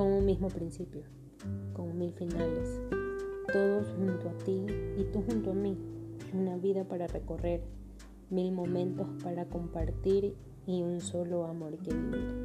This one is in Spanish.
con un mismo principio, con mil finales, todos junto a ti y tú junto a mí, una vida para recorrer, mil momentos para compartir y un solo amor que vivir.